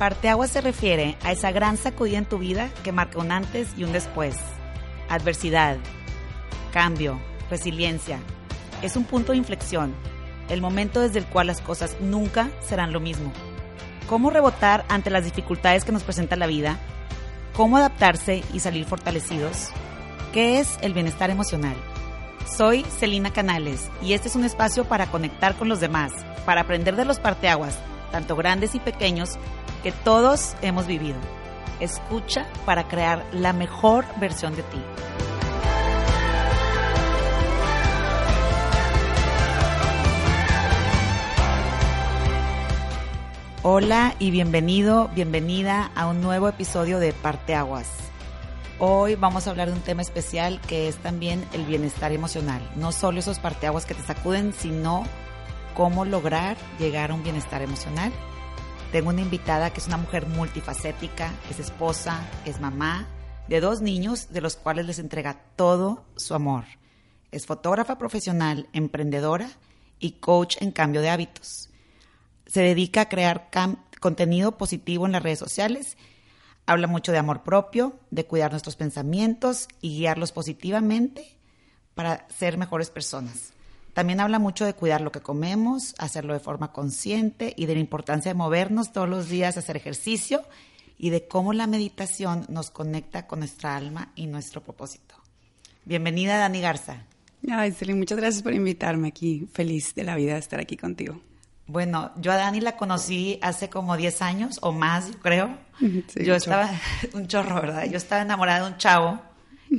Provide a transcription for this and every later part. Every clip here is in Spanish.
Parteaguas se refiere a esa gran sacudida en tu vida que marca un antes y un después. Adversidad, cambio, resiliencia. Es un punto de inflexión, el momento desde el cual las cosas nunca serán lo mismo. ¿Cómo rebotar ante las dificultades que nos presenta la vida? ¿Cómo adaptarse y salir fortalecidos? ¿Qué es el bienestar emocional? Soy Celina Canales y este es un espacio para conectar con los demás, para aprender de los parteaguas, tanto grandes y pequeños, que todos hemos vivido. Escucha para crear la mejor versión de ti. Hola y bienvenido, bienvenida a un nuevo episodio de Parteaguas. Hoy vamos a hablar de un tema especial que es también el bienestar emocional. No solo esos parteaguas que te sacuden, sino cómo lograr llegar a un bienestar emocional tengo una invitada que es una mujer multifacética, es esposa, es mamá de dos niños de los cuales les entrega todo su amor. Es fotógrafa profesional, emprendedora y coach en cambio de hábitos. Se dedica a crear contenido positivo en las redes sociales. Habla mucho de amor propio, de cuidar nuestros pensamientos y guiarlos positivamente para ser mejores personas. También habla mucho de cuidar lo que comemos, hacerlo de forma consciente y de la importancia de movernos todos los días, hacer ejercicio y de cómo la meditación nos conecta con nuestra alma y nuestro propósito. Bienvenida, Dani Garza. Ay, Celine, muchas gracias por invitarme aquí. Feliz de la vida de estar aquí contigo. Bueno, yo a Dani la conocí hace como 10 años o más, yo creo. yo estaba, un chorro, ¿verdad? Yo estaba enamorada de un chavo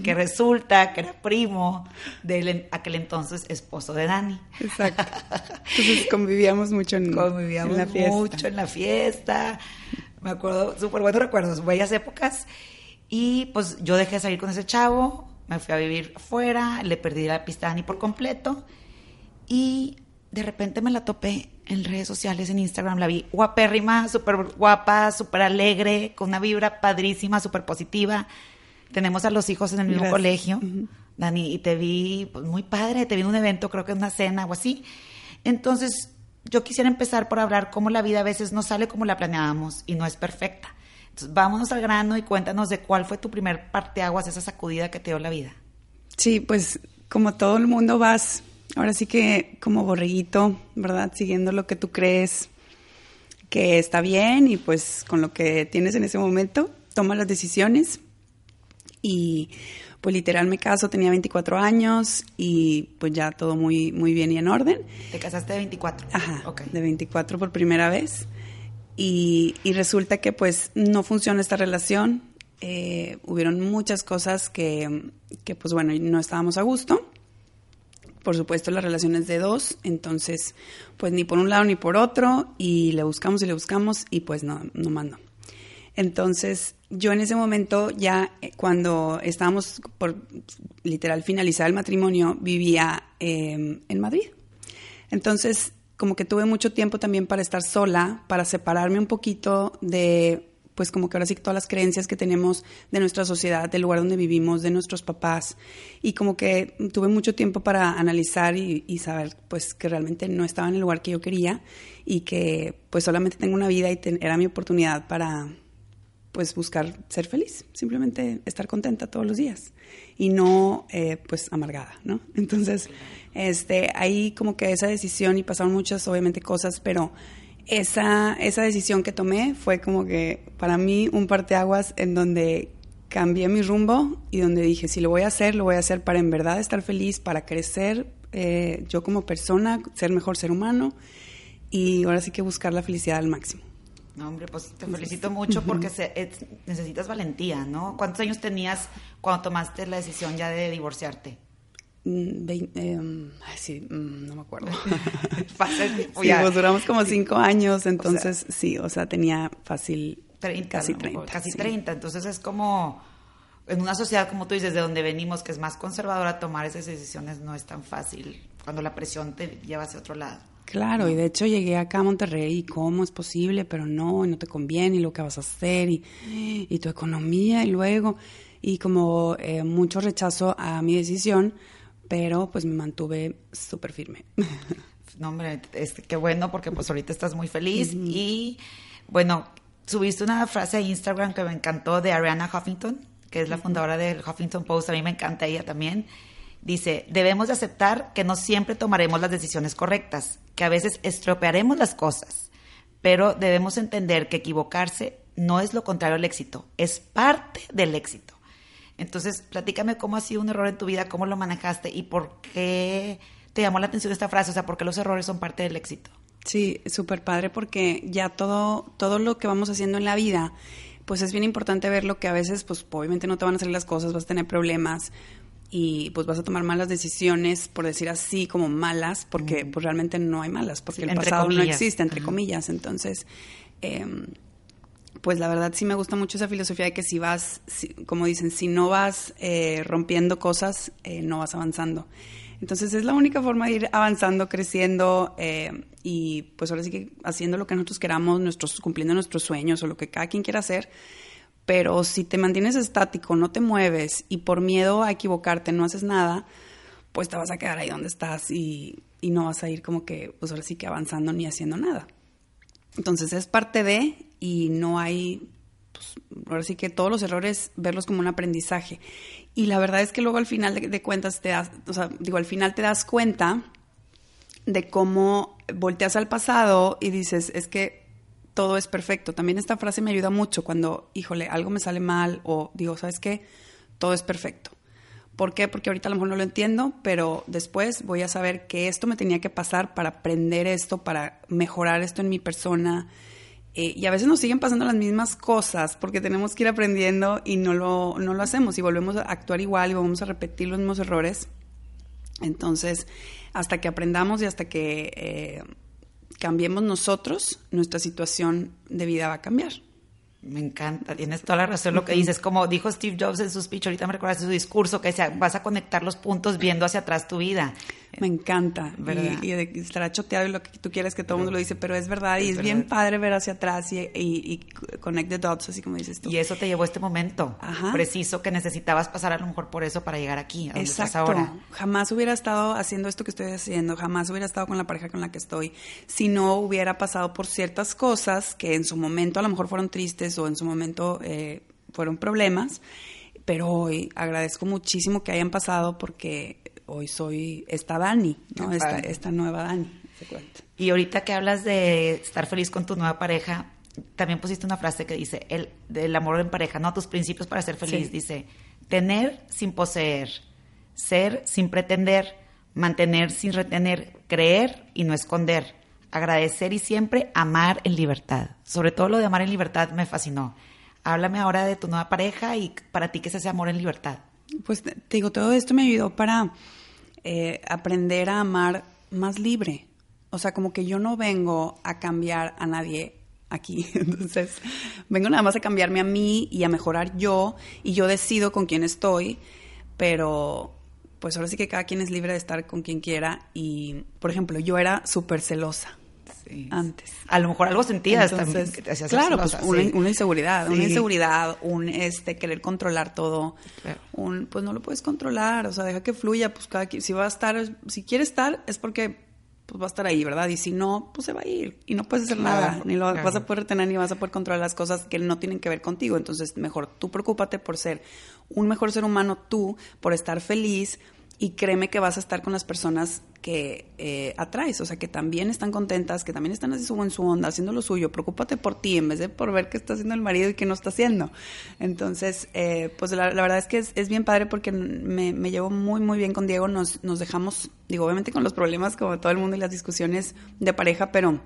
que resulta que era primo del aquel entonces esposo de Dani. Exacto. Entonces convivíamos mucho en, convivíamos la fiesta. mucho en la fiesta. Me acuerdo, súper buenos recuerdos, bellas épocas. Y pues yo dejé de salir con ese chavo, me fui a vivir fuera, le perdí la pista a Dani por completo. Y de repente me la topé en redes sociales, en Instagram, la vi guapérrima, súper guapa, súper alegre, con una vibra padrísima, súper positiva tenemos a los hijos en el mismo colegio, Dani, y te vi pues, muy padre, te vi en un evento, creo que en una cena o así. Entonces, yo quisiera empezar por hablar cómo la vida a veces no sale como la planeábamos y no es perfecta. Entonces, vámonos al grano y cuéntanos de cuál fue tu primer parteaguas, esa sacudida que te dio la vida. Sí, pues como todo el mundo vas, ahora sí que como borreguito, ¿verdad? Siguiendo lo que tú crees que está bien y pues con lo que tienes en ese momento, toma las decisiones y pues literal me caso, tenía 24 años y pues ya todo muy, muy bien y en orden. ¿Te casaste de 24? Ajá, de 24 por primera vez. Y, y, resulta que pues no funciona esta relación. Eh, hubieron muchas cosas que, que pues bueno, no estábamos a gusto. Por supuesto, las relaciones de dos, entonces, pues ni por un lado ni por otro, y le buscamos y le buscamos, y pues no, no mando. Entonces, yo en ese momento ya eh, cuando estábamos por literal finalizar el matrimonio, vivía em, en Madrid. Entonces, como que tuve mucho tiempo también para estar sola, para separarme un poquito de, pues como que ahora sí todas las creencias que tenemos de nuestra sociedad, del lugar donde vivimos, de nuestros papás. Y como que tuve mucho tiempo para analizar y, y saber, pues que realmente no estaba en el lugar que yo quería y que pues solamente tengo una vida y era mi oportunidad para pues buscar ser feliz, simplemente estar contenta todos los días y no eh, pues amargada, ¿no? Entonces, este, ahí como que esa decisión y pasaron muchas obviamente cosas, pero esa, esa decisión que tomé fue como que para mí un parteaguas en donde cambié mi rumbo y donde dije, si lo voy a hacer, lo voy a hacer para en verdad estar feliz, para crecer eh, yo como persona, ser mejor ser humano y ahora sí que buscar la felicidad al máximo. No, hombre, pues te felicito mucho porque necesitas valentía, ¿no? ¿Cuántos años tenías cuando tomaste la decisión ya de divorciarte? Mm, em, sí, mm, no me acuerdo. sí, pues duramos como cinco años, entonces sí, o sea, tenía fácil casi 30. Casi 30, entonces es como, en una sociedad como tú dices, de donde venimos, que es más conservadora, tomar esas decisiones no es tan fácil cuando la presión te lleva hacia otro lado. Claro, y de hecho llegué acá a Monterrey y cómo es posible, pero no, y no te conviene, y lo que vas a hacer, y, y tu economía, y luego, y como eh, mucho rechazo a mi decisión, pero pues me mantuve súper firme. No, hombre, es, qué bueno, porque pues ahorita estás muy feliz y bueno, subiste una frase a Instagram que me encantó de Ariana Huffington, que es la fundadora del Huffington Post, a mí me encanta ella también. Dice, debemos de aceptar que no siempre tomaremos las decisiones correctas, que a veces estropearemos las cosas, pero debemos entender que equivocarse no es lo contrario al éxito, es parte del éxito. Entonces, platícame cómo ha sido un error en tu vida, cómo lo manejaste y por qué te llamó la atención esta frase, o sea, por qué los errores son parte del éxito. Sí, súper padre porque ya todo, todo lo que vamos haciendo en la vida, pues es bien importante verlo que a veces, pues obviamente no te van a salir las cosas, vas a tener problemas y pues vas a tomar malas decisiones, por decir así, como malas, porque pues realmente no hay malas, porque el pasado no existe, entre comillas. Entonces, em, pues la verdad sí me gusta mucho esa filosofía de que si vas, como dicen, si no vas eh, rompiendo cosas, eh, no vas avanzando. Entonces es la única forma de ir avanzando, creciendo eh, y pues ahora sí que haciendo lo que nosotros queramos, nuestros, cumpliendo nuestros sueños o lo que cada quien quiera hacer. Pero si te mantienes estático, no te mueves y por miedo a equivocarte no haces nada, pues te vas a quedar ahí donde estás y, y no vas a ir como que, pues ahora sí que avanzando ni haciendo nada. Entonces es parte de y no hay pues, ahora sí que todos los errores, verlos como un aprendizaje. Y la verdad es que luego al final de, cuentas te das, o sea, digo, al final te das cuenta de cómo volteas al pasado y dices, es que todo es perfecto. También esta frase me ayuda mucho cuando, híjole, algo me sale mal o digo, ¿sabes qué? Todo es perfecto. ¿Por qué? Porque ahorita a lo mejor no lo entiendo, pero después voy a saber que esto me tenía que pasar para aprender esto, para mejorar esto en mi persona, eh, y a veces nos siguen pasando las mismas cosas porque tenemos que ir aprendiendo y no lo, no lo hacemos y volvemos a actuar igual y vamos a repetir los mismos errores. Entonces, hasta que aprendamos y hasta que eh, cambiemos nosotros, nuestra situación de vida va a cambiar. Me encanta, tienes toda la razón lo que dices. Como dijo Steve Jobs en su speech, ahorita me recordaste su discurso, que decía, vas a conectar los puntos viendo hacia atrás tu vida. Me encanta, ¿verdad? Y, estará choteado y lo que tú quieres que todo el mundo lo dice, pero es verdad y es bien padre ver hacia atrás y, y, connect the dots, así como dices tú. Y eso te llevó a este momento preciso que necesitabas pasar a lo mejor por eso para llegar aquí, a donde Exacto. ahora. Jamás hubiera estado haciendo esto que estoy haciendo, jamás hubiera estado con la pareja con la que estoy, si no hubiera pasado por ciertas cosas que en su momento a lo mejor fueron tristes o en su momento eh, fueron problemas pero hoy agradezco muchísimo que hayan pasado porque hoy soy esta Dani, ¿no? Esta, esta, nueva Dani. Y ahorita que hablas de estar feliz con tu nueva pareja, también pusiste una frase que dice, el del amor en pareja, ¿no? Tus principios para ser feliz. Dice, tener sin poseer, ser sin pretender, mantener sin retener, creer y no esconder, agradecer y siempre amar en libertad. Sobre todo lo de amar en libertad me fascinó. Háblame ahora de tu nueva pareja y para ti qué es ese amor en libertad. Pues te digo, todo esto me ayudó para eh, aprender a amar más libre. O sea, como que yo no vengo a cambiar a nadie aquí. Entonces, vengo nada más a cambiarme a mí y a mejorar yo y yo decido con quién estoy, pero pues ahora sí que cada quien es libre de estar con quien quiera y, por ejemplo, yo era súper celosa antes. A lo mejor algo sentías también Claro, pues una, inseguridad, una inseguridad, un este querer controlar todo, un pues no lo puedes controlar, o sea, deja que fluya, pues cada si va a estar, si quiere estar es porque pues va a estar ahí, ¿verdad? Y si no, pues se va a ir y no puedes hacer nada, ni lo vas a poder retener ni vas a poder controlar las cosas que no tienen que ver contigo. Entonces, mejor tú preocúpate por ser un mejor ser humano tú, por estar feliz, y créeme que vas a estar con las personas que eh, atraes, o sea, que también están contentas, que también están en su onda, haciendo lo suyo. Preocúpate por ti en vez de por ver qué está haciendo el marido y qué no está haciendo. Entonces, eh, pues la, verdad es que es, bien padre porque me, me, llevo muy, muy bien con Diego. Nos, nos dejamos, digo, obviamente con los problemas como todo el mundo y las discusiones de pareja, pero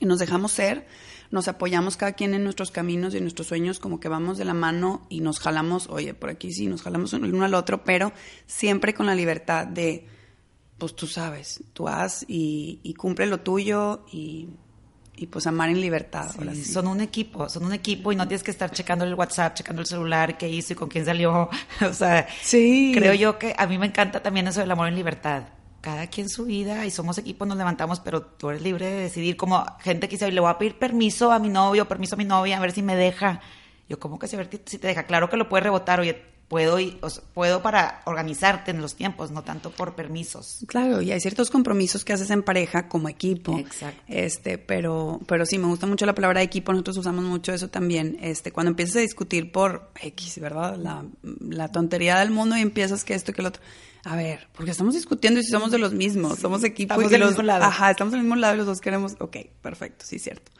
nos dejamos ser nos apoyamos cada quien en nuestros caminos y en nuestros sueños, como que vamos de la mano y nos jalamos, oye, por aquí sí, nos jalamos uno al otro, pero siempre con la libertad de, pues tú sabes, tú haz y, cumple lo tuyo y, pues amar en libertad. Son un equipo, son un equipo y no tienes que estar checando el WhatsApp, checando el celular, qué hizo y con quién salió. o sea, sí. creo yo que a mí me encanta también eso del amor en libertad cada quien su vida y somos equipo, nos levantamos, pero tú eres libre de decidir. Como gente que dice, le voy a pedir permiso a mi novio, permiso a mi novia, a ver si me deja. Yo, como que si, si te deja? Claro que lo puedes rebotar, oye, puedo, puedo para organizarte en los tiempos, no tanto por permisos. Claro, y hay ciertos compromisos que haces en pareja como equipo. Exacto. Este, pero, pero sí, me gusta mucho la palabra equipo, nosotros usamos mucho eso también. Este, cuando empiezas a discutir por X, ¿verdad? La, la tontería del mundo y empiezas que esto y que lo otro. A ver, porque estamos discutiendo y si somos de los mismos, somos equipo estamos y del los, mismo lado. Ajá, estamos del mismo lado y los dos queremos. Ok, perfecto, sí, cierto.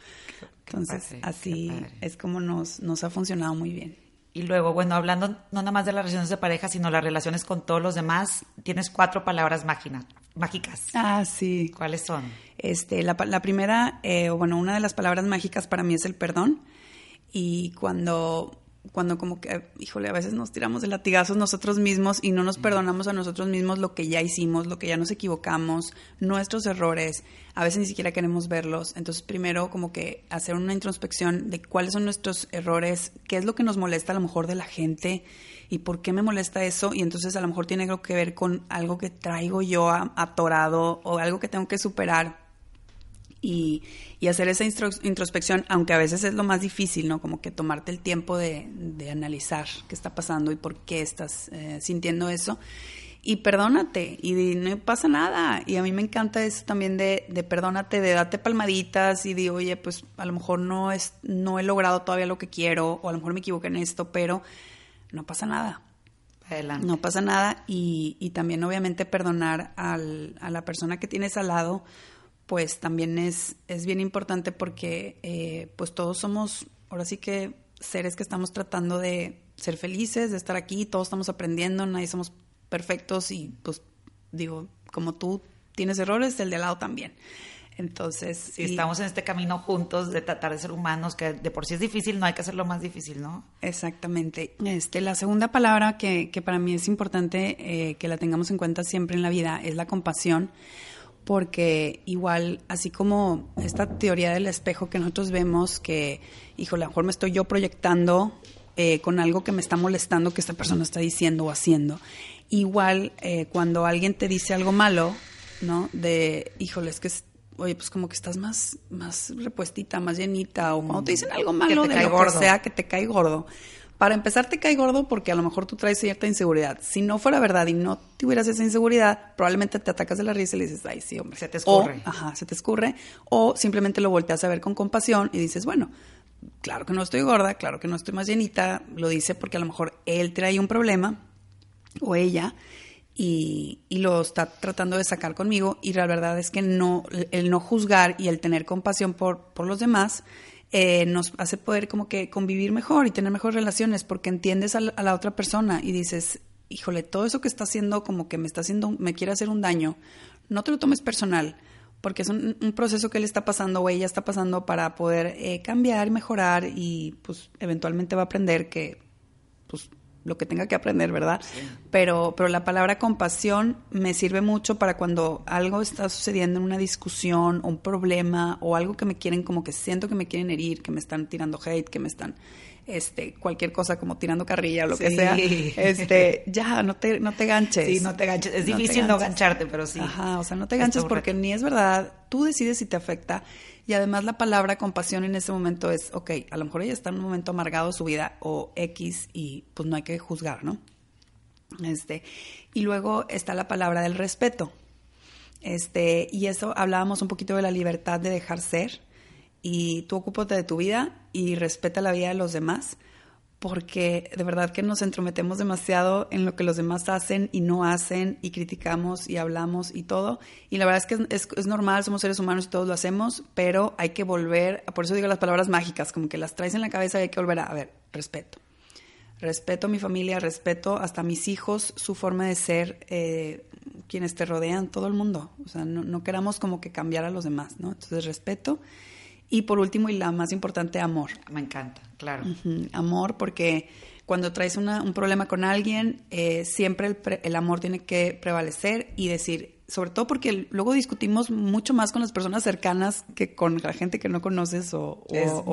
Entonces, padre, así es como nos, nos ha funcionado muy bien. Y luego, bueno, hablando no nada más de las relaciones de pareja, sino las relaciones con todos los demás, tienes cuatro palabras mágicas. Ah, sí. ¿Cuáles son? Este, la, la primera, eh, bueno, una de las palabras mágicas para mí es el perdón. Y cuando, cuando como que, híjole, a veces nos tiramos de latigazos nosotros mismos y no nos perdonamos a nosotros mismos lo que ya hicimos, lo que ya nos equivocamos, nuestros errores, a veces ni siquiera queremos verlos. Entonces, primero como que hacer una introspección de cuáles son nuestros errores, qué es lo que nos molesta a lo mejor de la gente y por qué me molesta eso. Y entonces a lo mejor tiene algo que ver con algo que traigo yo atorado o algo que tengo que superar y, y hacer esa introspección, aunque a veces es lo más difícil, ¿no? Como que tomarte el tiempo de, de analizar qué está pasando y por qué estás eh, sintiendo eso. Y perdónate, y no pasa nada. Y a mí me encanta eso también de, de perdónate, de date palmaditas y de, oye, pues a lo mejor no, es, no he logrado todavía lo que quiero, o a lo mejor me equivoqué en esto, pero no pasa nada. Adelante. No pasa nada y, y también obviamente perdonar al- a la persona que tienes al lado, pues también es, es bien importante porque eh, pues todos somos, ahora sí que seres que estamos tratando de ser felices, de estar aquí, todos estamos aprendiendo, nadie somos perfectos y pues digo, como tú tienes errores, el de al lado también. Entonces, Si estamos en este camino juntos de tratar de ser humanos, que de por sí es difícil, no hay que hacerlo más difícil, ¿no? Exactamente. Este, la segunda palabra que, que para mí es importante eh, que la tengamos en cuenta siempre en la vida es la compasión, porque igual, así como esta teoría del espejo que nosotros vemos, que, híjole, a lo mejor me estoy yo proyectando eh, con algo que me está molestando que esta persona está diciendo o haciendo. Igual, eh, cuando alguien te dice algo malo, ¿no? De, híjole, es que, es- oye, pues como que estás más, más repuestita, más llenita, o cuando te dicen algo malo te de cae lo gordo. que sea, que te cae gordo. Para empezar, te cae gordo porque a lo mejor tú traes cierta inseguridad. Si no fuera verdad y no tuvieras esa inseguridad, probablemente te atacas de la risa y le dices, ay, sí, hombre. Se te escurre. O, ajá, se te escurre. O simplemente lo volteas a ver con compasión y dices, bueno, claro que no estoy gorda, claro que no estoy más llenita. Lo dice porque a lo mejor él trae un problema o ella y, y lo está tratando de sacar conmigo y la verdad es que no el no juzgar y el tener compasión por, por los demás eh, nos hace poder como que convivir mejor y tener mejores relaciones porque entiendes a la, otra persona y dices híjole todo eso que está haciendo como que me está haciendo me quiere hacer un daño no te lo tomes personal porque es un, un proceso que él está pasando o ella está pasando para poder eh, cambiar y mejorar y pues eventualmente va a aprender que pues lo que tenga que aprender, ¿verdad? Pero, pero la palabra compasión me sirve mucho para cuando algo está sucediendo en una discusión o un problema o algo que me quieren, como que siento que me quieren herir, que me están tirando hate, que me están, este, cualquier cosa como tirando carrilla o lo que sea, este, ya, no te, no te ganches. Sí, no te ganches. Es No difícil no gancharte, pero sí. Ajá, o sea, no te Es ganches porque ni es verdad, tú decides si te afecta. Y además la palabra compasión en ese momento es, ok, a lo mejor ella está en un momento amargado de su vida o X y pues no hay que juzgar, ¿no? Este, y luego está la palabra del respeto. Este, y eso hablábamos un poquito de la libertad de dejar ser y tú ocúpate de tu vida y respeta la vida de los demás porque de verdad que nos entrometemos demasiado en lo que los demás hacen y no hacen y criticamos y hablamos y todo. Y la verdad es que es, normal, somos seres humanos y todos lo hacemos, pero hay que volver, por eso digo las palabras mágicas, como que las traes en la cabeza y hay que volver a, a ver, respeto. Respeto a mi familia, respeto hasta a mis hijos, su forma de ser, eh, quienes te rodean, todo el mundo. O sea, no, no queramos como que cambiar a los demás, ¿no? Entonces, respeto. Y por último, y la más importante, amor. Me encanta, claro. Amor, porque cuando traes una- un problema con alguien, eh, siempre el, pre- el amor tiene que prevalecer y decir, sobre todo porque luego discutimos mucho más con las personas cercanas que con la gente que no conoces o,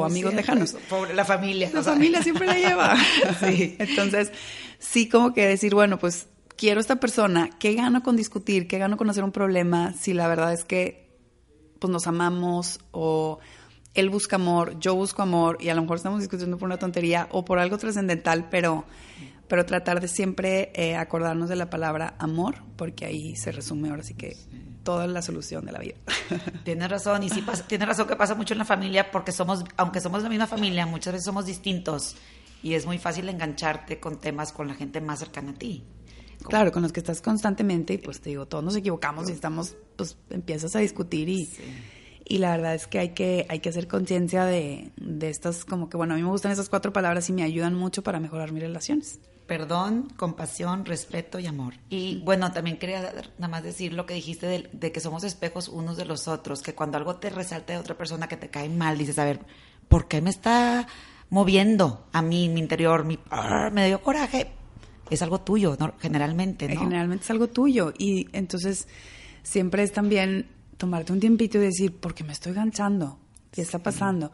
amigos cierto lejanos. Pobre, la familia. La o sea. familia siempre la lleva. Sí. Entonces, sí como que decir, bueno, pues quiero esta persona, ¿qué gano con discutir? ¿Qué gano con hacer un problema? Si la verdad es que pues nos amamos o él busca amor, yo busco amor y a lo mejor estamos discutiendo por una tontería o por algo trascendental, pero pero tratar de siempre eh, acordarnos de la palabra amor, porque ahí se resume ahora sí que toda la solución de la vida. Tienes razón, y sí pasa, tienes razón que pasa mucho en la familia, porque somos, aunque somos la misma familia, muchas veces somos distintos y es muy fácil engancharte con temas con la gente más cercana a ti. Claro, con los que estás constantemente y pues te digo, todos nos equivocamos y estamos, pues empiezas a discutir y, y la verdad es que hay que, hay que hacer conciencia de, de estas, como que bueno, a mí me gustan esas cuatro palabras y me ayudan mucho para mejorar mis relaciones. Perdón, compasión, respeto y amor. Y bueno, también quería nada más decir lo que dijiste de, de que somos espejos unos de los otros, que cuando algo te resalta de otra persona que te cae mal, dices, a ver, ¿por qué me está moviendo a mí, mi interior, mi, me dio coraje? Es algo tuyo, ¿no? generalmente, ¿no? Generalmente es algo tuyo. Y entonces siempre es también tomarte un tiempito y decir, ¿por qué me estoy ganchando? ¿Qué está pasando?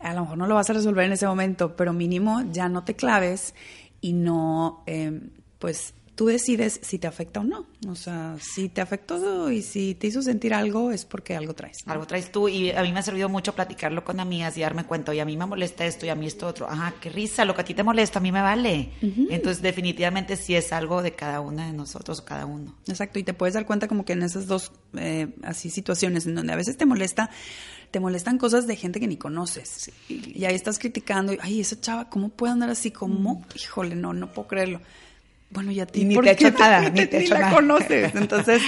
A lo mejor no lo vas a resolver en ese momento, pero mínimo ya no te claves y no, eh, pues tú decides si te afecta o no. O sea, si te afectó y si te hizo sentir algo es porque algo traes. Algo traes tú y a mí me ha servido mucho platicarlo con amigas y darme cuenta, y a mí me molesta esto y a mí esto otro. Ajá, qué risa, lo que a ti te molesta a mí me vale. Entonces definitivamente sí es algo de cada una de nosotros, cada uno. Exacto, y te puedes dar cuenta como que en esas dos eh, así situaciones en donde a veces te molesta te molestan cosas de gente que ni conoces. Y ahí estás criticando, ay, esa chava, ¿cómo puede andar así? ¿Cómo? Híjole, no, no puedo creerlo. Bueno, ya ti, ni te he hecho nada, ni te la conoces. Entonces,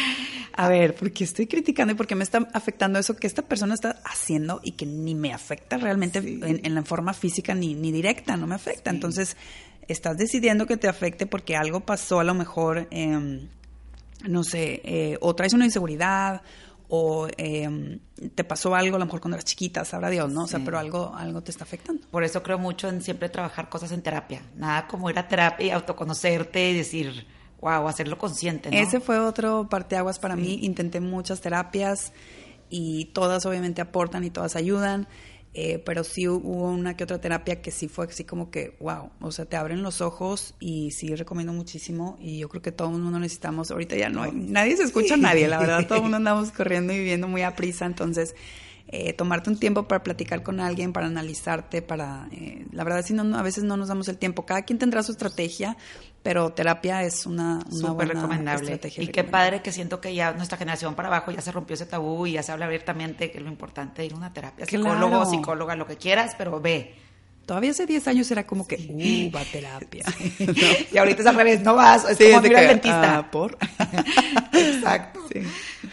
a ver, ¿por qué estoy criticando y por qué me está afectando eso que esta persona está haciendo y que ni me afecta realmente en, la forma física ni, ni directa, no me afecta? Entonces, estás decidiendo que te afecte porque algo pasó a lo mejor, eh, no sé, eh, o traes una inseguridad o eh, te pasó algo a lo mejor cuando eras chiquita, sabrá Dios, ¿no? O sea, pero algo, algo te está afectando. Por eso creo mucho en siempre trabajar cosas en terapia. Nada como ir a terapia y autoconocerte y decir, wow, hacerlo consciente, ¿no? Ese fue otro parteaguas para mí. Intenté muchas terapias y todas obviamente aportan y todas ayudan. Eh, pero sí hubo una que otra terapia que sí fue así como que, wow, o sea, te abren los ojos y sí recomiendo muchísimo y yo creo que todo el mundo necesitamos, ahorita ya no hay, nadie se escucha a nadie, la verdad, todo el mundo andamos corriendo y viviendo muy a prisa, entonces eh, tomarte un tiempo para platicar con alguien, para analizarte, para... Eh, la verdad, si no, a veces no nos damos el tiempo. Cada quien tendrá su estrategia, pero terapia es una, una Súper recomendable. Estrategia y qué padre que siento que ya nuestra generación para abajo ya se rompió ese tabú y ya se habla abiertamente que es lo importante de ir a una terapia. Psicólogo, psicóloga, lo que quieras, pero ve. Todavía hace 10 años era como que, uh, va a terapia. y ahorita es al revés, no vas, es como ir al dentista. Ah, ¿por? Exacto.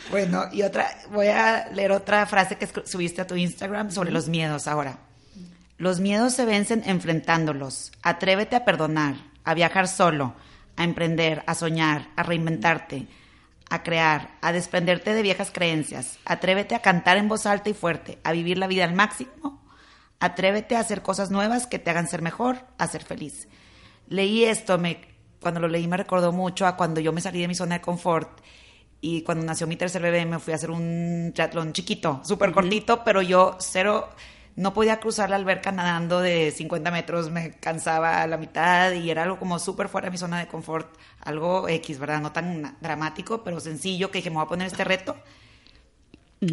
Bueno, y otra, voy a leer otra frase que subiste a tu Instagram sobre los miedos ahora. Los miedos se vencen enfrentándolos. Atrévete a perdonar, a viajar solo, a emprender, a soñar, a reinventarte, a crear, a desprenderte de viejas creencias. Atrévete a cantar en voz alta y fuerte, a vivir la vida al máximo Atrévete a hacer cosas nuevas que te hagan ser mejor, a ser feliz. Leí esto, me, cuando lo leí me recordó mucho a cuando yo me salí de mi zona de confort y cuando nació mi tercer bebé me fui a hacer un triatlón chiquito, súper cortito, pero yo cero, no podía cruzar la alberca nadando de 50 metros, me cansaba a la mitad y era algo como súper fuera de mi zona de confort, algo X, ¿verdad? No tan dramático, pero sencillo, que dije, me voy a poner este reto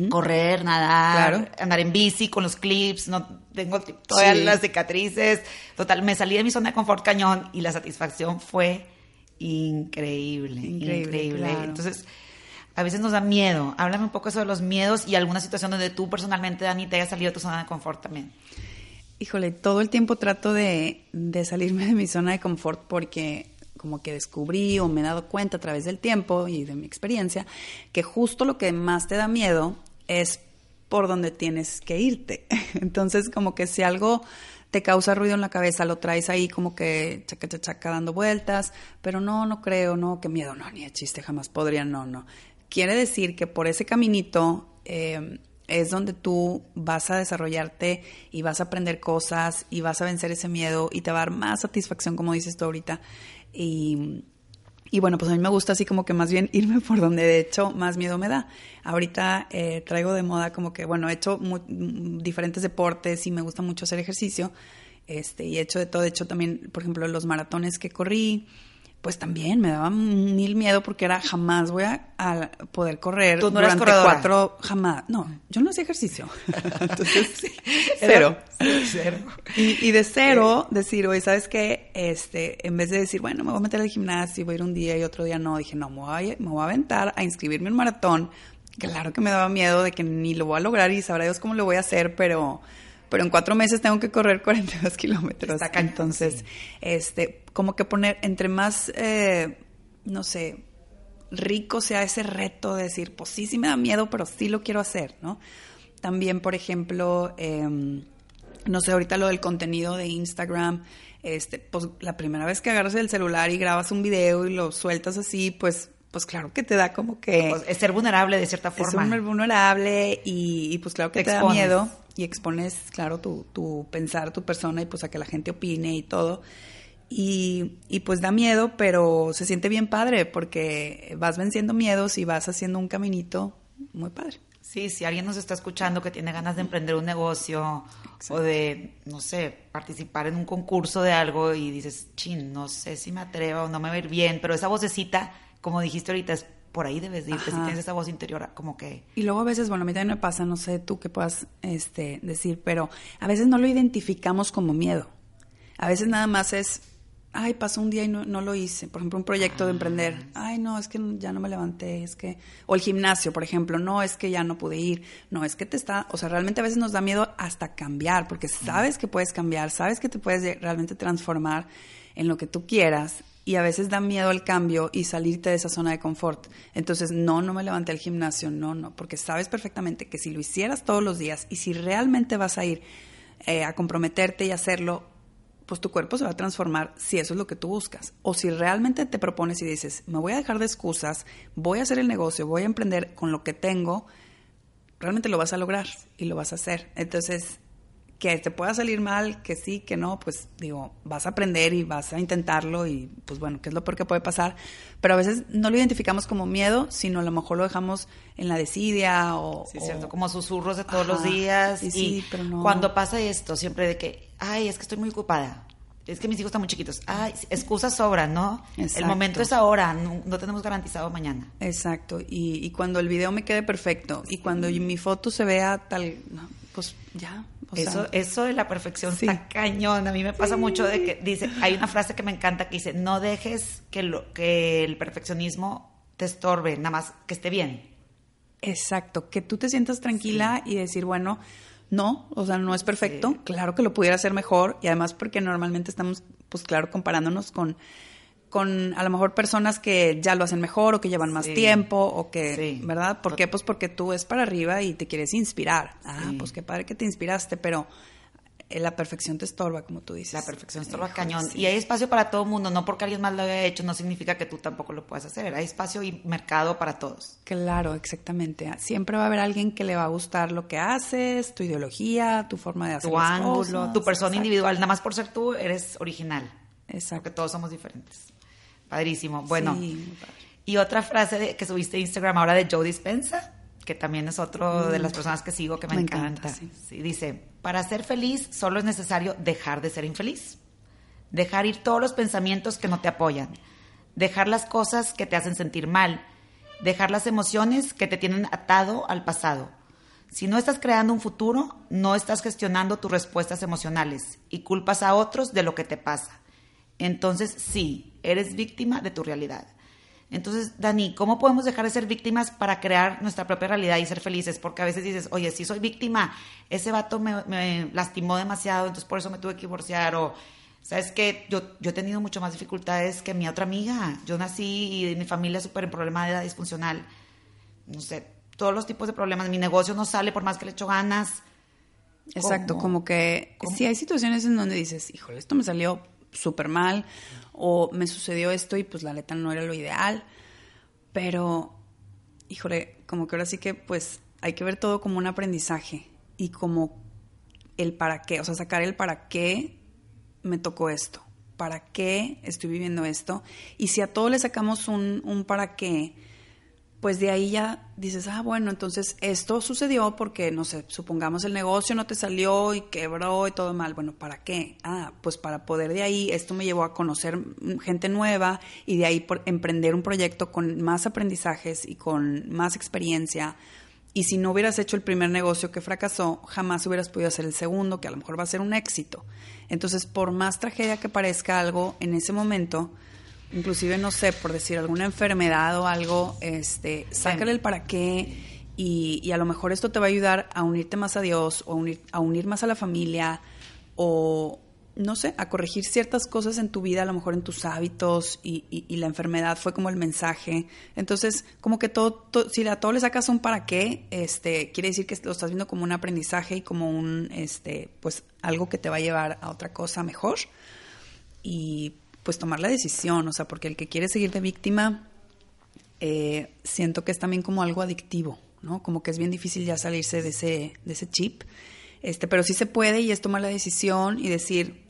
correr, nadar, andar en bici con los clips, no tengo todas las cicatrices. Total, me salí de mi zona de confort cañón y la satisfacción fue increíble, increíble. Entonces, a veces nos da miedo. Háblame un poco sobre los miedos y alguna situación donde tú personalmente, Dani, te hayas salido de tu zona de confort también. Híjole, todo el tiempo trato de, de salirme de mi zona de confort porque como que descubrí o me he dado cuenta a través del tiempo y de mi experiencia que justo lo que más te da miedo es por donde tienes que irte. Entonces, como que si algo te causa ruido en la cabeza, lo traes ahí como que chaca, chaca, chaca dando vueltas, pero no, no creo, no, qué miedo, no, ni de chiste, jamás podría, no, no. Quiere decir que por ese caminito eh, es donde tú vas a desarrollarte y vas a aprender cosas y vas a vencer ese miedo y te va a dar más satisfacción, como dices tú ahorita. Y, y bueno, pues a mí me gusta así como que más bien irme por donde de hecho más miedo me da. Ahorita eh, traigo de moda como que, bueno, he hecho diferentes deportes y me gusta mucho hacer ejercicio. Este, y he hecho de todo, he hecho también, por ejemplo, los maratones que corrí, pues también me daba mil miedo porque era jamás voy a, poder correr ¿Tú no durante cuatro, jamás. No, yo no hacía ejercicio. Entonces, sí, cero. cero. Y, de cero, decir, oye, ¿sabes qué? Este, en vez de decir, bueno, me voy a meter al gimnasio, voy a ir un día y otro día no, dije, no, me voy a, me voy a aventar a inscribirme en un maratón. Claro que me daba miedo de que ni lo voy a lograr y sabrá Dios cómo lo voy a hacer, pero pero en cuatro meses tengo que correr 42 kilómetros. Entonces, este, como que poner entre más, eh, no sé, rico sea ese reto de decir, pues sí, sí me da miedo, pero sí lo quiero hacer, ¿no? También, por ejemplo, em, no sé, ahorita lo del contenido de Instagram, este, pues la primera vez que agarras el celular y grabas un video y lo sueltas así, pues pues claro que te da como que... Pues, es ser vulnerable de cierta forma. Es ser vulnerable y, pues claro que te, da miedo y expones, claro, tu, tu, pensar, tu persona y pues a que la gente opine y todo. Y, y, pues da miedo, pero se siente bien padre porque vas venciendo miedos y vas haciendo un caminito muy padre. Sí, si alguien nos está escuchando que tiene ganas de emprender un negocio o de, no sé, participar en un concurso de algo y dices, chin, no sé si me atrevo o no me va a ir bien, pero esa vocecita, como dijiste ahorita, es por ahí debes de irte si tienes esa voz interior como que... Y luego a veces, bueno, a mí también me pasa, no sé tú qué puedas este, decir, pero a veces no lo identificamos como miedo. A veces nada más es, ay, pasó un día y no, no lo hice. Por ejemplo, un proyecto de emprender, ah, ay, no, es que ya no me levanté, es que... O el gimnasio, por ejemplo, no, es que ya no pude ir, no, es que te está... O sea, realmente a veces nos da miedo hasta cambiar, porque sabes que puedes cambiar, sabes que te puedes realmente transformar en lo que tú quieras y a veces da miedo el cambio y salirte de esa zona de confort. Entonces, no, no me levanté al gimnasio, no, no, porque sabes perfectamente que si lo hicieras todos los días y si realmente vas a ir eh, a comprometerte y hacerlo, pues tu cuerpo se va a transformar si eso es lo que tú buscas. O si realmente te propones y dices, me voy a dejar de excusas, voy a hacer el negocio, voy a emprender con lo que tengo, realmente lo vas a lograr y lo vas a hacer. Entonces, que te pueda salir mal, que sí, que no, pues digo, vas a aprender y vas a intentarlo y pues bueno, que es lo peor que puede pasar, pero a veces no lo identificamos como miedo, sino a lo mejor lo dejamos en la desidia o... Sí, cierto, como susurros de todos los días. Y, sí, pero no. cuando pasa esto, siempre de que, ay, es que estoy muy ocupada, es que mis hijos están muy chiquitos, ay, excusas sobran, ¿no? El momento es ahora, no, tenemos garantizado mañana. Exacto, y, y, cuando el video me quede perfecto y cuando mi foto se vea tal, pues ya, eso, eso de la perfección está cañón. A mí me pasa mucho de que dice, hay una frase que me encanta que dice, no dejes que, lo, que el perfeccionismo te estorbe, nada más que esté bien. Exacto, que tú te sientas tranquila y decir, bueno, no, o sea, no es perfecto, claro que lo pudiera hacer mejor y además porque normalmente estamos, pues claro, comparándonos con con a lo mejor personas que ya lo hacen mejor o que llevan más tiempo o que, ¿verdad? ¿Por qué? Pues porque tú es para arriba y te quieres inspirar. Ah, pues qué padre que te inspiraste, pero eh, la perfección te estorba, como tú dices. La perfección estorba cañón. Y hay espacio para todo el mundo, no porque alguien más lo haya hecho, no significa que tú tampoco lo puedas hacer. Hay espacio y mercado para todos. Claro, exactamente. Siempre va a haber alguien que le va a gustar lo que haces, tu ideología, tu forma de hacer tu ángulo, tu persona individual. Nada más por ser tú, eres original. Exacto. Porque todos somos diferentes. Padrísimo. Bueno, y otra frase que subiste a Instagram ahora de Joe Dispensa, que también es otro de las mm. personas que sigo que me, encanta. dice, para ser feliz solo es necesario dejar de ser infeliz. Dejar ir todos los pensamientos que no te apoyan. Dejar las cosas que te hacen sentir mal. Dejar las emociones que te tienen atado al pasado. Si no estás creando un futuro, no estás gestionando tus respuestas emocionales y culpas a otros de lo que te pasa entonces sí, eres víctima de tu realidad. Entonces, Dani, ¿cómo podemos dejar de ser víctimas para crear nuestra propia realidad y ser felices? Porque a veces dices, oye, si soy víctima, ese vato me, lastimó demasiado, entonces por eso me tuve que divorciar. O, ¿sabes qué? Yo, yo he tenido mucho más dificultades que mi otra amiga. Yo nací y mi familia súper en problema de edad disfuncional. No sé, todos los tipos de problemas. Mi negocio no sale por más que le echo ganas. Exacto, como que si hay situaciones en donde dices, híjole, esto me salió súper mal o me sucedió esto y pues la letra no era lo ideal. Pero, híjole, como que ahora sí que pues hay que ver todo como un aprendizaje y como el para qué, o sea, sacar el para qué me tocó esto, para qué estoy viviendo esto. Y si a todo le sacamos un, un para qué, pues de ahí ya dices, ah, bueno, entonces esto sucedió porque, no sé, supongamos el negocio no te salió y quebró y todo mal. Bueno, ¿para qué? Ah, pues para poder de ahí, esto me llevó a conocer gente nueva y de ahí por emprender un proyecto con más aprendizajes y con más experiencia. Y si no hubieras hecho el primer negocio que fracasó, jamás hubieras podido hacer el segundo, que a lo mejor va a ser un éxito. Entonces, por más tragedia que parezca algo en ese momento, inclusive, no sé, por decir alguna enfermedad o algo, este, sácale el para qué y, a lo mejor esto te va a ayudar a unirte más a Dios o unir, a unir más a la familia o, no sé, a corregir ciertas cosas en tu vida, a lo mejor en tus hábitos y, la enfermedad fue como el mensaje. Entonces, como que todo, si a todo le sacas un para qué, este, quiere decir que lo estás viendo como un aprendizaje y como un, este, pues algo que te va a llevar a otra cosa mejor. Y pues tomar la decisión, o sea, porque el que quiere seguir de víctima, eh, siento que es también como algo adictivo, ¿no? Como que es bien difícil ya salirse de ese, de ese chip, este, pero sí se puede y es tomar la decisión y decir,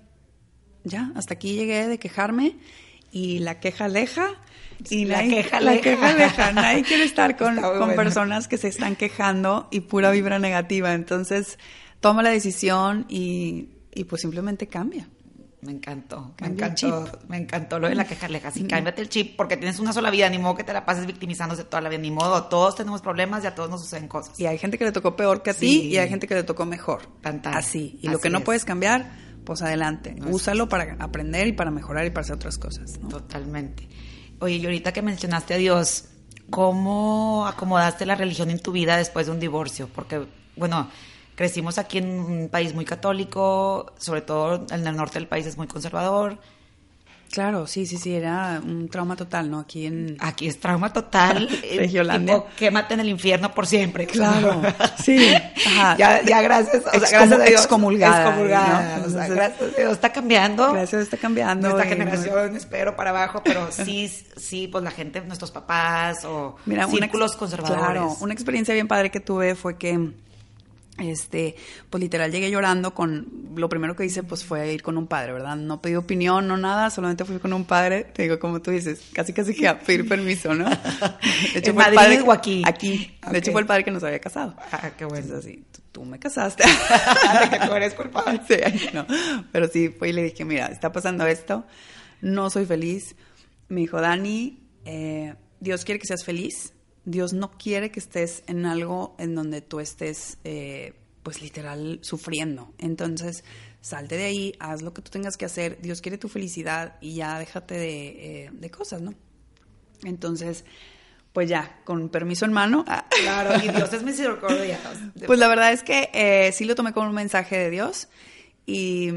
ya, hasta aquí llegué de quejarme y la queja aleja. Y la, queja, la queja aleja. Nadie quiere estar con, con personas que se están quejando y pura vibra negativa. Entonces, toma la decisión y, y pues simplemente cambia. Me encantó, me encantó, me encantó lo de la queja aleja. Sí, cámbiate el chip porque tienes una sola vida, ni modo que te la pases victimizándose toda la vida, ni modo, todos tenemos problemas y a todos nos suceden cosas. Y hay gente que le tocó peor que a ti y hay gente que le tocó mejor. Así. Y lo que no puedes cambiar, pues adelante. Úsalo para aprender y para mejorar y para hacer otras cosas. Totalmente. Oye, y ahorita que mencionaste a Dios, ¿cómo acomodaste la religión en tu vida después de un divorcio? Porque, bueno, crecimos aquí en un país muy católico, sobre todo en el norte del país es muy conservador. Claro, sí, sí, sí, era un trauma total, ¿no? Aquí en... Aquí es trauma total. Regiolandia. quémate en el infierno por siempre. Claro, sí. Ya, ya gracias, o sea, gracias a Dios. Excomulgada. excomulgada o sea, gracias a Dios. Está cambiando. Gracias a Dios está cambiando. Nuestra generación, espero, para abajo, pero sí, sí, pues la gente, nuestros papás o Mira, círculos conservadores. Claro, una experiencia bien padre que tuve fue que este, pues literal llegué llorando con, lo primero que hice pues fue ir con un padre, ¿verdad? No pedí opinión, no nada, solamente fui con un padre, te digo como tú dices, casi casi que a pedir permiso, ¿no? De hecho, fue el padre, o aquí? Aquí, de hecho fue el padre que nos había casado. Ah, qué bueno. así, tú, me casaste. de que tú eres culpable. Sí, no, pero sí, fue y le dije, mira, está pasando esto, no soy feliz. Me dijo, Dani, eh, Dios quiere que seas feliz, Dios no quiere que estés en algo en donde tú estés, eh, pues literal, sufriendo. Entonces, salte de ahí, haz lo que tú tengas que hacer. Dios quiere tu felicidad y ya déjate de, eh, de cosas, ¿no? Entonces, pues ya, con permiso en mano. Ah. Claro, y Dios es misericordioso. Pues la verdad es que eh, sí lo tomé como un mensaje de Dios y,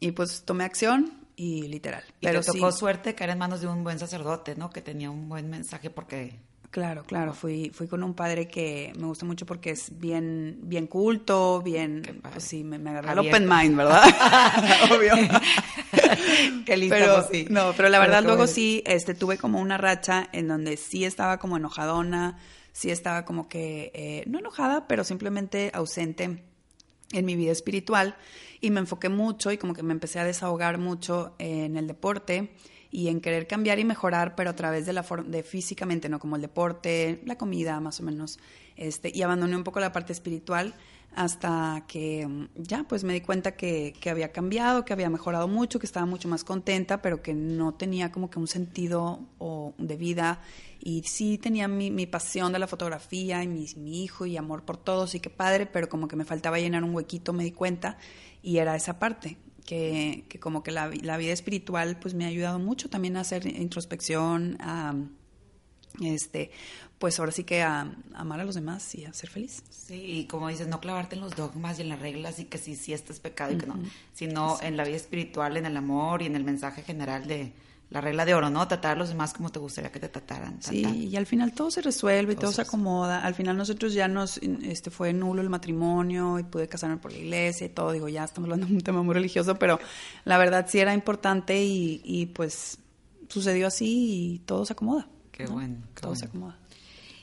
y pues tomé acción y literal. Pero te tocó suerte caer en manos de un buen sacerdote, ¿no? Que tenía un buen mensaje porque Claro, claro, fui, fui con un padre que me gusta mucho porque es bien, bien culto, bien, pues sí, me, me agarró el open mind, ¿verdad? Obvio. Qué lindo, pero, sí. No, pero la verdad luego sí, este, tuve como una racha en donde sí estaba como enojadona, sí estaba como que, eh, no enojada, pero simplemente ausente en mi vida espiritual y me enfoqué mucho y como que me empecé a desahogar mucho en el deporte y en querer cambiar y mejorar, pero a través de la de físicamente, no como el deporte, la comida, más o menos, este, y abandoné un poco la parte espiritual hasta que mm, ya pues me di cuenta que, que, había cambiado, que había mejorado mucho, que estaba mucho más contenta, pero que no tenía como que un sentido o de vida. Y sí tenía mi, mi pasión de la fotografía y mi, mi hijo y amor por todos y qué padre, pero como que me faltaba llenar un huequito, me di cuenta y era esa parte, que, como que la, la, vida espiritual pues me ha ayudado mucho también a hacer introspección, a este, pues ahora sí que a, amar a los demás y a ser feliz. Sí, y como dices, no clavarte en los dogmas y en las reglas y que sí, sí, esto es pecado y que no, sino en la vida espiritual, en el amor y en el mensaje general de, la regla de oro, ¿no? Tratar a los demás como te gustaría que te trataran. Sí, y al final todo se resuelve, todo se acomoda. Al final nosotros ya nos, este, fue nulo el matrimonio y pude casarme por la iglesia y todo. Digo, ya estamos hablando de un tema muy religioso, pero la verdad sí era importante y, y pues sucedió así y todo se acomoda. Qué bueno. todo se acomoda.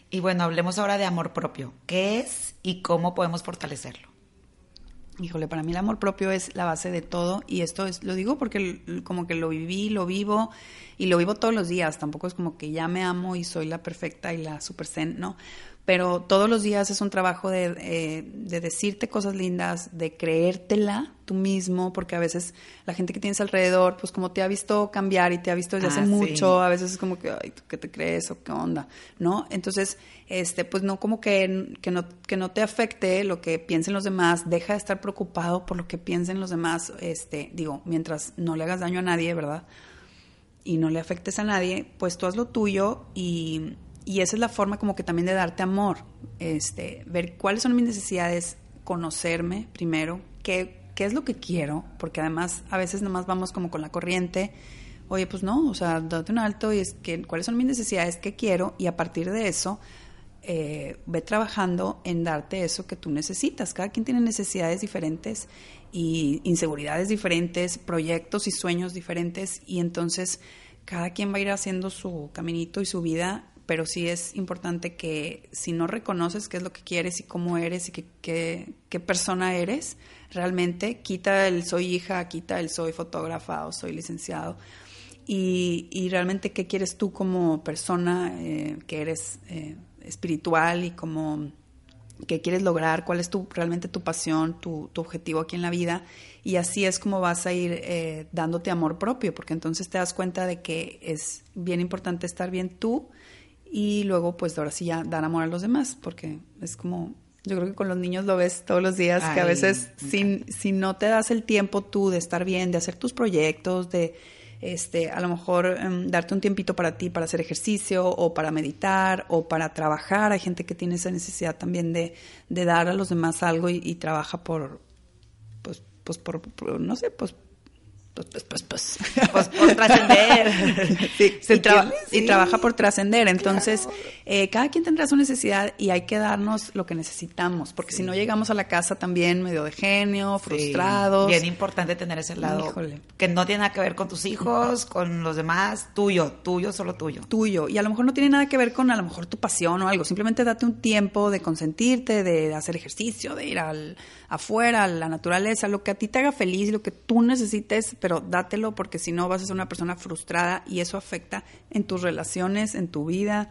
Y bueno, hablemos ahora de amor propio. ¿Qué es y cómo podemos fortalecerlo? Híjole, para mí el amor propio es la base de todo y esto es, lo digo porque como que lo viví, lo vivo y lo vivo todos los días, tampoco es como que ya me amo y soy la perfecta y la super zen, no, pero todos los días es un trabajo de, eh, de, decirte cosas lindas, de creértela tú mismo, porque a veces la gente que tienes alrededor, pues como te ha visto cambiar y te ha visto desde hace ah, mucho, a veces es como que, ay, ¿tú qué te crees o qué onda? ¿No? Entonces, este, pues no como que, que, no, que no te afecte lo que piensen los demás, deja de estar preocupado por lo que piensen los demás, este, digo, mientras no le hagas daño a nadie, ¿verdad? Y no le afectes a nadie, pues tú haz lo tuyo y y esa es la forma como que también de darte amor, este, ver cuáles son mis necesidades, conocerme primero, qué, qué es lo que quiero, porque además a veces nomás vamos como con la corriente, oye, pues no, o sea, date un alto y es que cuáles son mis necesidades, qué quiero, y a partir de eso, eh, ve trabajando en darte eso que tú necesitas. Cada quien tiene necesidades diferentes y inseguridades diferentes, proyectos y sueños diferentes, y entonces cada quien va a ir haciendo su caminito y su vida pero sí es importante que si no reconoces qué es lo que quieres y cómo eres y qué, persona eres, realmente quita el soy hija, quita el soy fotógrafa o soy licenciado. Y, y realmente qué quieres tú como persona eh, que eres eh, espiritual y como qué quieres lograr, cuál es tu, realmente tu pasión, tu, tu, objetivo aquí en la vida. Y así es como vas a ir eh, dándote amor propio, porque entonces te das cuenta de que es bien importante estar bien tú y luego pues ahora sí ya dar amor a los demás, porque es como, yo creo que con los niños lo ves todos los días, que a veces si, si no te das el tiempo tú de estar bien, de hacer tus proyectos, de este, a lo mejor em, darte un tiempito para ti, para hacer ejercicio o para meditar o para trabajar. Hay gente que tiene esa necesidad también de, de dar a los demás algo y, trabaja por, pues, pues por, por, no sé, pues pues, pues, pues, pues, pues por trascender. y, trabaja por trascender. Entonces, eh, cada quien tendrá su necesidad y hay que darnos lo que necesitamos, porque si no llegamos a la casa también medio de genio, frustrados. Bien importante tener ese lado que no tiene nada que ver con tus hijos, con los demás, tuyo, tuyo, solo tuyo. Tuyo. Y a lo mejor no tiene nada que ver con a lo mejor tu pasión o algo. Simplemente date un tiempo de consentirte, de hacer ejercicio, de ir al afuera, la naturaleza, lo que a ti te haga feliz, lo que tú necesites, pero dátelo porque si no vas a ser una persona frustrada y eso afecta en tus relaciones, en tu vida.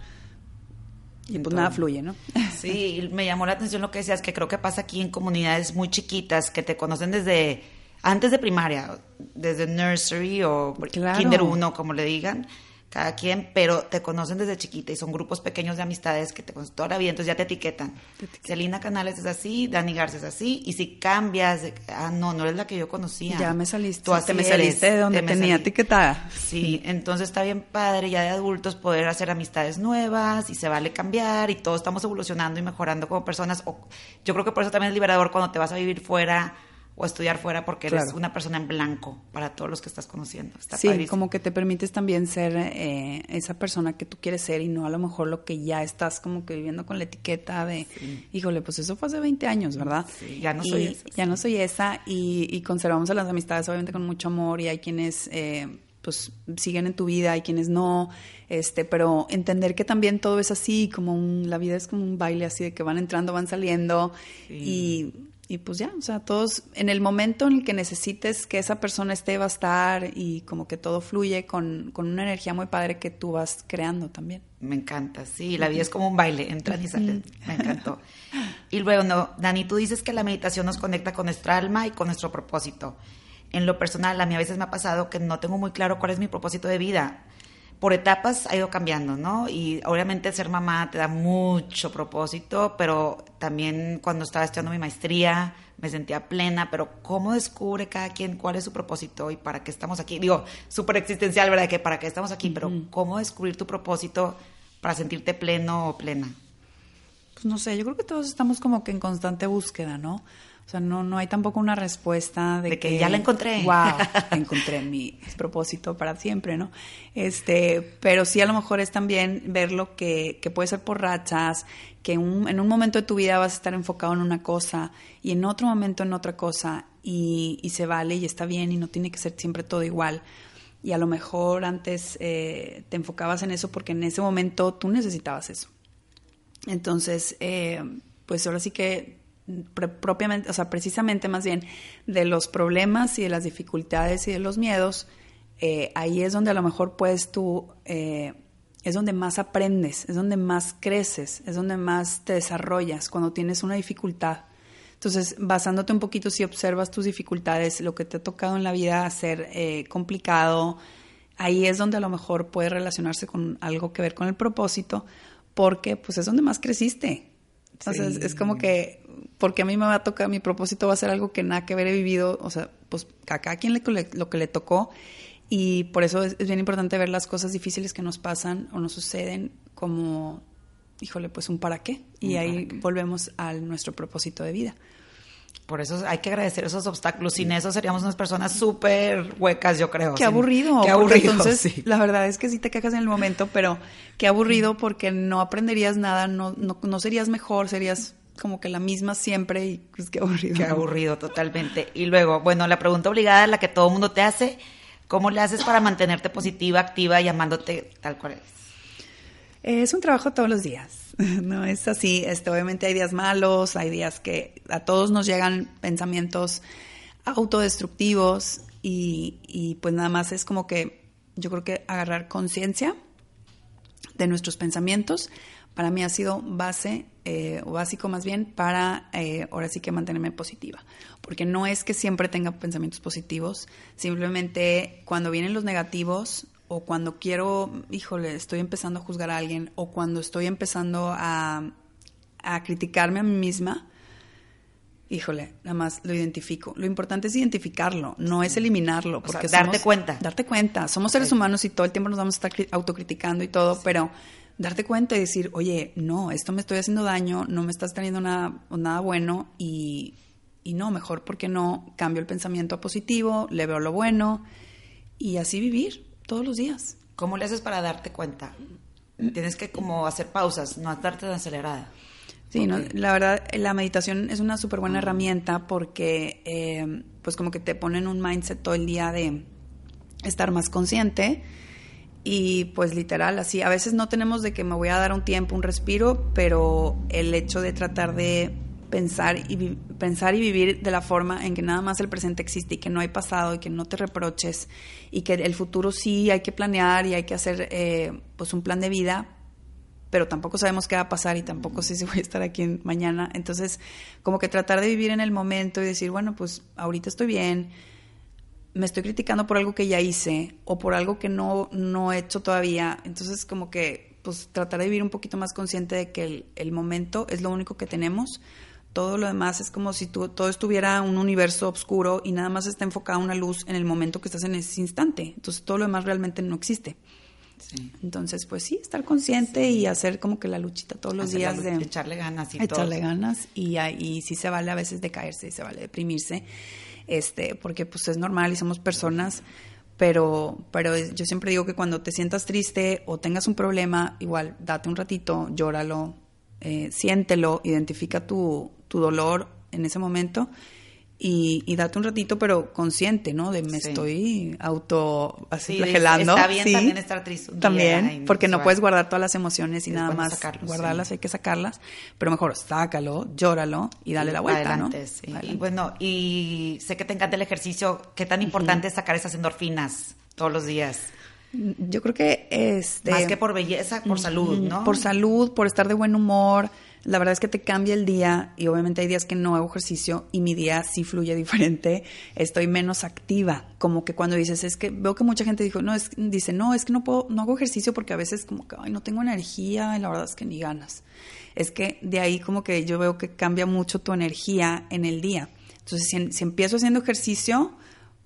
Y pues nada fluye, ¿no? Sí, me llamó la atención lo que decías, que creo que pasa aquí en comunidades muy chiquitas que te conocen desde antes de primaria, desde nursery o kinder uno, como le digan cada quien, pero te conocen desde chiquita y son grupos pequeños de amistades que te conocen toda la vida, entonces ya te etiquetan. Celina Canales es así, Dani Garza es así, y si cambias, ah, no, no eres la que yo conocía. Ya me saliste. Tú así me saliste de donde tenía etiquetada. Sí, entonces está bien padre ya de adultos poder hacer amistades nuevas y se vale cambiar y todos estamos evolucionando y mejorando como personas. O, yo creo que por eso también es liberador cuando te vas a vivir fuera o estudiar fuera porque eres una persona en blanco para todos los que estás conociendo. sí, como que te permites también ser eh, esa persona que tú quieres ser y no a lo mejor lo que ya estás como que viviendo con la etiqueta de, híjole, pues eso fue hace 20 años, ¿verdad? Sí, ya no soy esa. Ya no soy esa y, conservamos a las amistades obviamente con mucho amor y hay quienes... Eh, pues siguen en tu vida, hay quienes no, este, pero entender que también todo es así, como un, la vida es como un baile así de que van entrando, van saliendo y y pues ya, o sea, todos, en el momento en el que necesites que esa persona esté, va a estar y como que todo fluye con, una energía muy padre que tú vas creando también. Me encanta, sí, la vida es como un baile, entran y salen, me encantó. Y luego, no, Dani, tú dices que la meditación nos conecta con nuestra alma y con nuestro propósito. En lo personal, a mí a veces me ha pasado que no tengo muy claro cuál es mi propósito de vida por etapas ha ido cambiando, ¿no? Y obviamente ser mamá te da mucho propósito, pero también cuando estaba estudiando mi maestría me sentía plena, pero ¿cómo descubre cada quien cuál es su propósito y para qué estamos aquí? Digo, súper existencial, ¿verdad? Que para qué estamos aquí, pero ¿cómo descubrir tu propósito para sentirte pleno o plena? Pues no sé, yo creo que todos estamos como que en constante búsqueda, ¿no? O sea, no, no hay tampoco una respuesta de, que, ya la encontré. Wow, encontré mi propósito para siempre, ¿no? Este, pero sí a lo mejor es también ver lo que, que puede ser por rachas, que en un momento de tu vida vas a estar enfocado en una cosa y en otro momento en otra cosa y, y se vale y está bien y no tiene que ser siempre todo igual. Y a lo mejor antes eh, te enfocabas en eso porque en ese momento tú necesitabas eso. Entonces, eh, pues ahora sí que propiamente, o sea, precisamente más bien de los problemas y de las dificultades y de los miedos, eh, ahí es donde a lo mejor puedes tú, eh, es donde más aprendes, es donde más creces, es donde más te desarrollas cuando tienes una dificultad. Entonces, basándote un poquito, si observas tus dificultades, lo que te ha tocado en la vida hacer eh, complicado, ahí es donde a lo mejor puede relacionarse con algo que ver con el propósito, porque pues es donde más creciste. Entonces, es como que, porque a mí me va a tocar, mi propósito va a ser algo que nada que ver he vivido, o sea, pues a cada quien le, lo que le tocó, y por eso es, es bien importante ver las cosas difíciles que nos pasan o nos suceden como híjole, pues un para qué. Y ahí volvemos a nuestro propósito de vida. Por eso hay que agradecer esos obstáculos. Sin eso seríamos unas personas súper huecas, yo creo. Qué aburrido. Qué aburrido. Entonces, la verdad es que sí te quejas en el momento, pero qué aburrido porque no aprenderías nada, no, no, no serías mejor, serías como que la misma siempre y pues qué aburrido. Qué aburrido, totalmente. Y luego, bueno, la pregunta obligada, la que todo el mundo te hace, ¿cómo le haces para mantenerte positiva, activa y amándote tal cual eres? Es un trabajo todos los días, no es así. Este, obviamente hay días malos, hay días que a todos nos llegan pensamientos autodestructivos y, y pues nada más es como que yo creo que agarrar conciencia de nuestros pensamientos para mí ha sido base eh, o básico más bien para eh, ahora sí que mantenerme positiva. Porque no es que siempre tenga pensamientos positivos, simplemente cuando vienen los negativos o cuando quiero, híjole, estoy empezando a juzgar a alguien, o cuando estoy empezando a, a criticarme a mí misma, híjole, nada más lo identifico. Lo importante es identificarlo, no es eliminarlo. Porque darte cuenta. Darte cuenta. Somos seres humanos y todo el tiempo nos vamos a estar autocriticando y todo, pero darte cuenta y decir, oye, no, esto me estoy haciendo daño, no me estás trayendo nada, nada bueno y, y no, mejor porque no cambio el pensamiento a positivo, le veo lo bueno y así vivir todos los días. ¿Cómo le haces para darte cuenta? Tienes que como hacer pausas, no darte tan acelerada. Sí, no, la verdad, la meditación es una súper buena herramienta porque eh, pues como que te pone en un mindset todo el día de estar más consciente y pues literal, así, a veces no tenemos de que me voy a dar un tiempo, un respiro, pero el hecho de tratar de pensar y, pensar y vivir de la forma en que nada más el presente existe y que no hay pasado y que no te reproches y que el futuro sí hay que planear y hay que hacer eh, pues un plan de vida, pero tampoco sabemos qué va a pasar y tampoco sé si voy a estar aquí mañana. Entonces, como que tratar de vivir en el momento y decir, bueno, pues ahorita estoy bien, me estoy criticando por algo que ya hice o por algo que no, no he hecho todavía. Entonces, como que pues tratar de vivir un poquito más consciente de que el, el momento es lo único que tenemos todo lo demás es como si todo estuviera un universo oscuro y nada más está enfocada una luz en el momento que estás en ese instante. Entonces todo lo demás realmente no existe. Entonces, pues sí, estar consciente y hacer como que la luchita todos los días de echarle ganas y echarle ganas y, y sí se vale a veces de caerse y se vale deprimirse, este, porque pues es normal y somos personas, pero, pero yo siempre digo que cuando te sientas triste o tengas un problema, igual date un ratito, llóralo, eh, siéntelo, identifica tu, tu dolor en ese momento y, y, date un ratito, pero consciente, ¿no? De me estoy auto así flagelando. Está bien también estar triste. también, porque no puedes guardar todas las emociones y nada más guardarlas, hay que sacarlas, pero mejor sácalo, llóralo y dale la vuelta, ¿no? Y bueno, y sé que te encanta el ejercicio, ¿qué tan importante es sacar esas endorfinas todos los días? Yo creo que este más que por belleza, por salud, ¿no? Por salud, por estar de buen humor, la verdad es que te cambia el día y obviamente hay días que no hago ejercicio y mi día sí fluye diferente, estoy menos activa, como que cuando dices, es que veo que mucha gente dijo, no, es, dice, no, es que no puedo, no hago ejercicio porque a veces como que, ay, no tengo energía y la verdad es que ni ganas. Es que de ahí como que yo veo que cambia mucho tu energía en el día. Entonces, si, si empiezo haciendo ejercicio,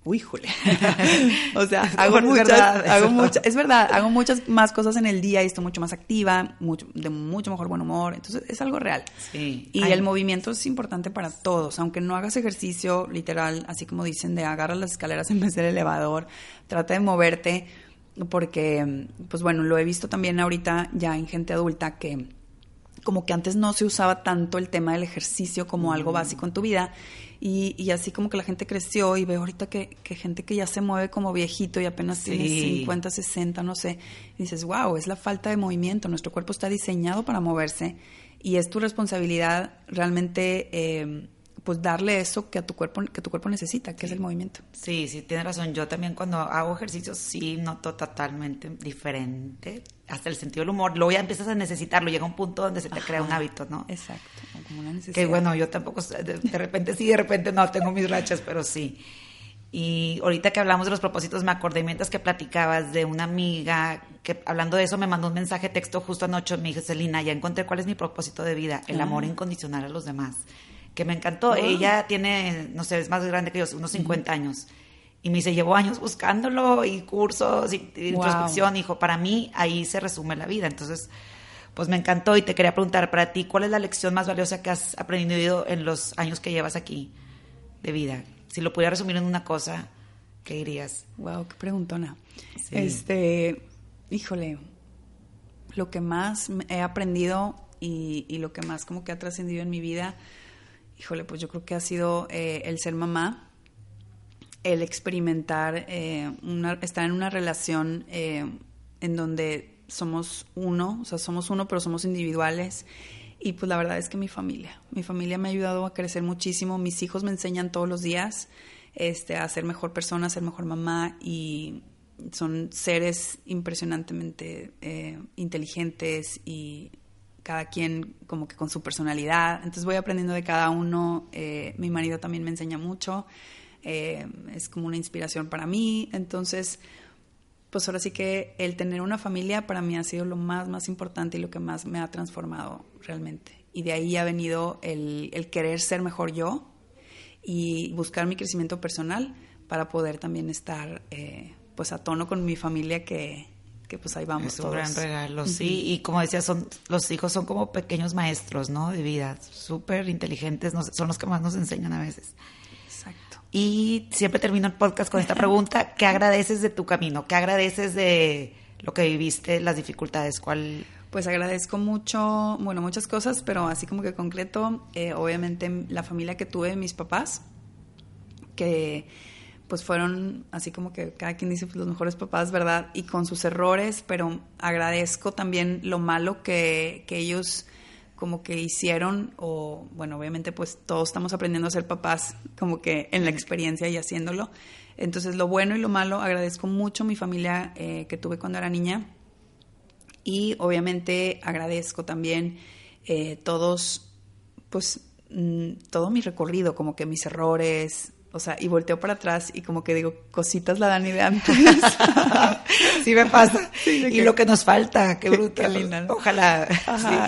uy, o sea, hago muchas, hago muchas, es verdad, hago muchas más cosas en el día y estoy mucho más activa, mucho, de mucho mejor buen humor, entonces es algo real. Sí. Y el movimiento es importante para todos, aunque no hagas ejercicio literal, así como dicen, de agarrar las escaleras en vez del elevador, trata de moverte, porque, pues bueno, lo he visto también ahorita ya en gente adulta que como que antes no se usaba tanto el tema del ejercicio como algo básico en tu vida. Y, y, así como que la gente creció y veo ahorita que, que gente que ya se mueve como viejito y apenas tiene 50, 60, no sé, y dices, wow, es la falta de movimiento, nuestro cuerpo está diseñado para moverse y es tu responsabilidad realmente eh, pues darle eso que a tu cuerpo que tu cuerpo necesita, que es el movimiento. Sí, sí, tienes razón. Yo también cuando hago ejercicios sí noto totalmente diferente, hasta el sentido del humor. Luego ya empiezas a necesitarlo, llega un punto donde se te crea un hábito, ¿no? Exacto, como una necesidad. Que bueno, yo tampoco, de repente sí, de repente no, tengo mis rachas, pero sí. Y ahorita que hablamos de los propósitos, me acordé mientras que platicabas de una amiga que hablando de eso me mandó un mensaje texto justo anoche. Me dijo, Celina, ya encontré cuál es mi propósito de vida, el amor ah. incondicional a los demás. Que me encantó. Ella tiene, no sé, es más grande que yo, unos 50 años. Y me dice, llevo años buscándolo y cursos y, introspección. Hijo, para mí ahí se resume la vida. Entonces, pues me encantó y te quería preguntar para ti, ¿cuál es la lección más valiosa que has aprendido en los años que llevas aquí de vida? Si lo pudiera resumir en una cosa, ¿qué dirías? Wow, qué preguntona. Este, híjole, lo que más he aprendido y, lo que más como que ha trascendido en mi vida, híjole, pues yo creo que ha sido eh, el ser mamá, el experimentar, eh, estar en una relación eh, en donde somos uno, o sea, somos uno, pero somos individuales. Y pues la verdad es que mi familia, mi familia me ha ayudado a crecer muchísimo, mis hijos me enseñan todos los días este, a ser mejor persona, a ser mejor mamá y son seres impresionantemente inteligentes y cada quien como que con su personalidad. Entonces voy aprendiendo de cada uno. Eh, mi marido también me enseña mucho. Eh, es como una inspiración para mí. Entonces, pues ahora sí que el tener una familia para mí ha sido lo más, más importante y lo que más me ha transformado realmente. Y de ahí ha venido el, querer ser mejor yo y buscar mi crecimiento personal para poder también estar eh, pues a tono con mi familia que, que pues ahí vamos es un gran regalo, sí. Y como decía, son, los hijos son como pequeños maestros, ¿no? De vida, súper inteligentes, son los que más nos enseñan a veces. Y siempre termino el podcast con esta pregunta, ¿qué agradeces de tu camino? ¿Qué agradeces de lo que viviste, las dificultades? ¿Cuál? Pues agradezco mucho, bueno, muchas cosas, pero así como que concreto, eh, obviamente la familia que tuve, mis papás, que pues fueron así como que cada quien dice pues, los mejores papás, ¿verdad? Y con sus errores, pero agradezco también lo malo que, que ellos como que hicieron, o bueno, obviamente pues todos estamos aprendiendo a ser papás como que en la experiencia y haciéndolo. Entonces lo bueno y lo malo, agradezco mucho a mi familia eh, que tuve cuando era niña y obviamente agradezco también eh, todos, pues mm, todo mi recorrido, como que mis errores, o sea, y volteo para atrás y como que digo, cositas la dan de antes. sí me pasa. y lo que nos falta, qué bruta. linda. Ojalá.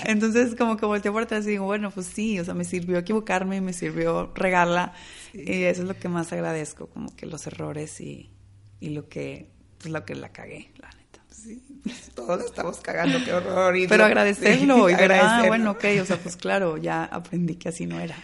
Entonces como que volteo para atrás y digo, bueno, pues sí, o sea, me sirvió equivocarme, me sirvió regarla. Y eso es lo que más agradezco, como que los errores y, y lo que, pues lo que la cagué, la neta. Sí, todos estamos cagando, qué horror. Pero agradecerlo y ver, ah, bueno, ok, o sea, pues claro, ya aprendí que así no era.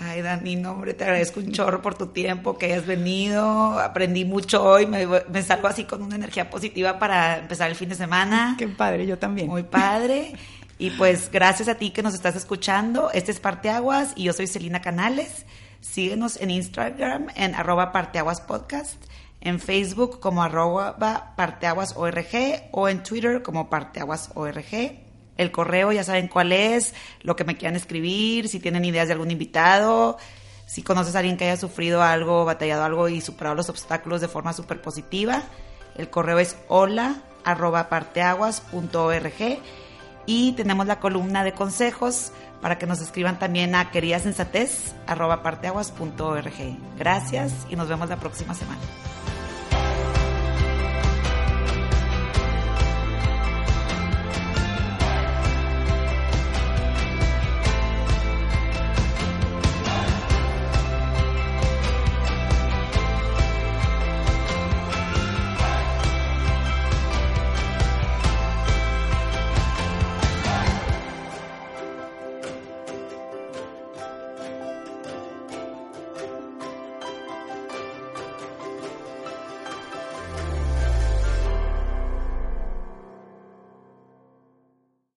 Ay, Dani, no, hombre, te agradezco un chorro por tu tiempo, que hayas venido. Aprendí mucho hoy, me, me salgo así con una energía positiva para empezar el fin de semana. Qué padre, yo también. Muy padre. Y pues gracias a ti que nos estás escuchando. Este es Parteaguas y yo soy Celina Canales. Síguenos en Instagram en arroba parteaguaspodcast, en Facebook como arroba parteaguasorg o en Twitter como parteaguasorg el correo, ya saben cuál es, lo que me quieran escribir, si tienen ideas de algún invitado, si conoces a alguien que haya sufrido algo, batallado algo y superado los obstáculos de forma súper positiva. El correo es hola arroba parteaguas.org y tenemos la columna de consejos para que nos escriban también a queridasensatez arroba parteaguas.org. Gracias y nos vemos la próxima semana.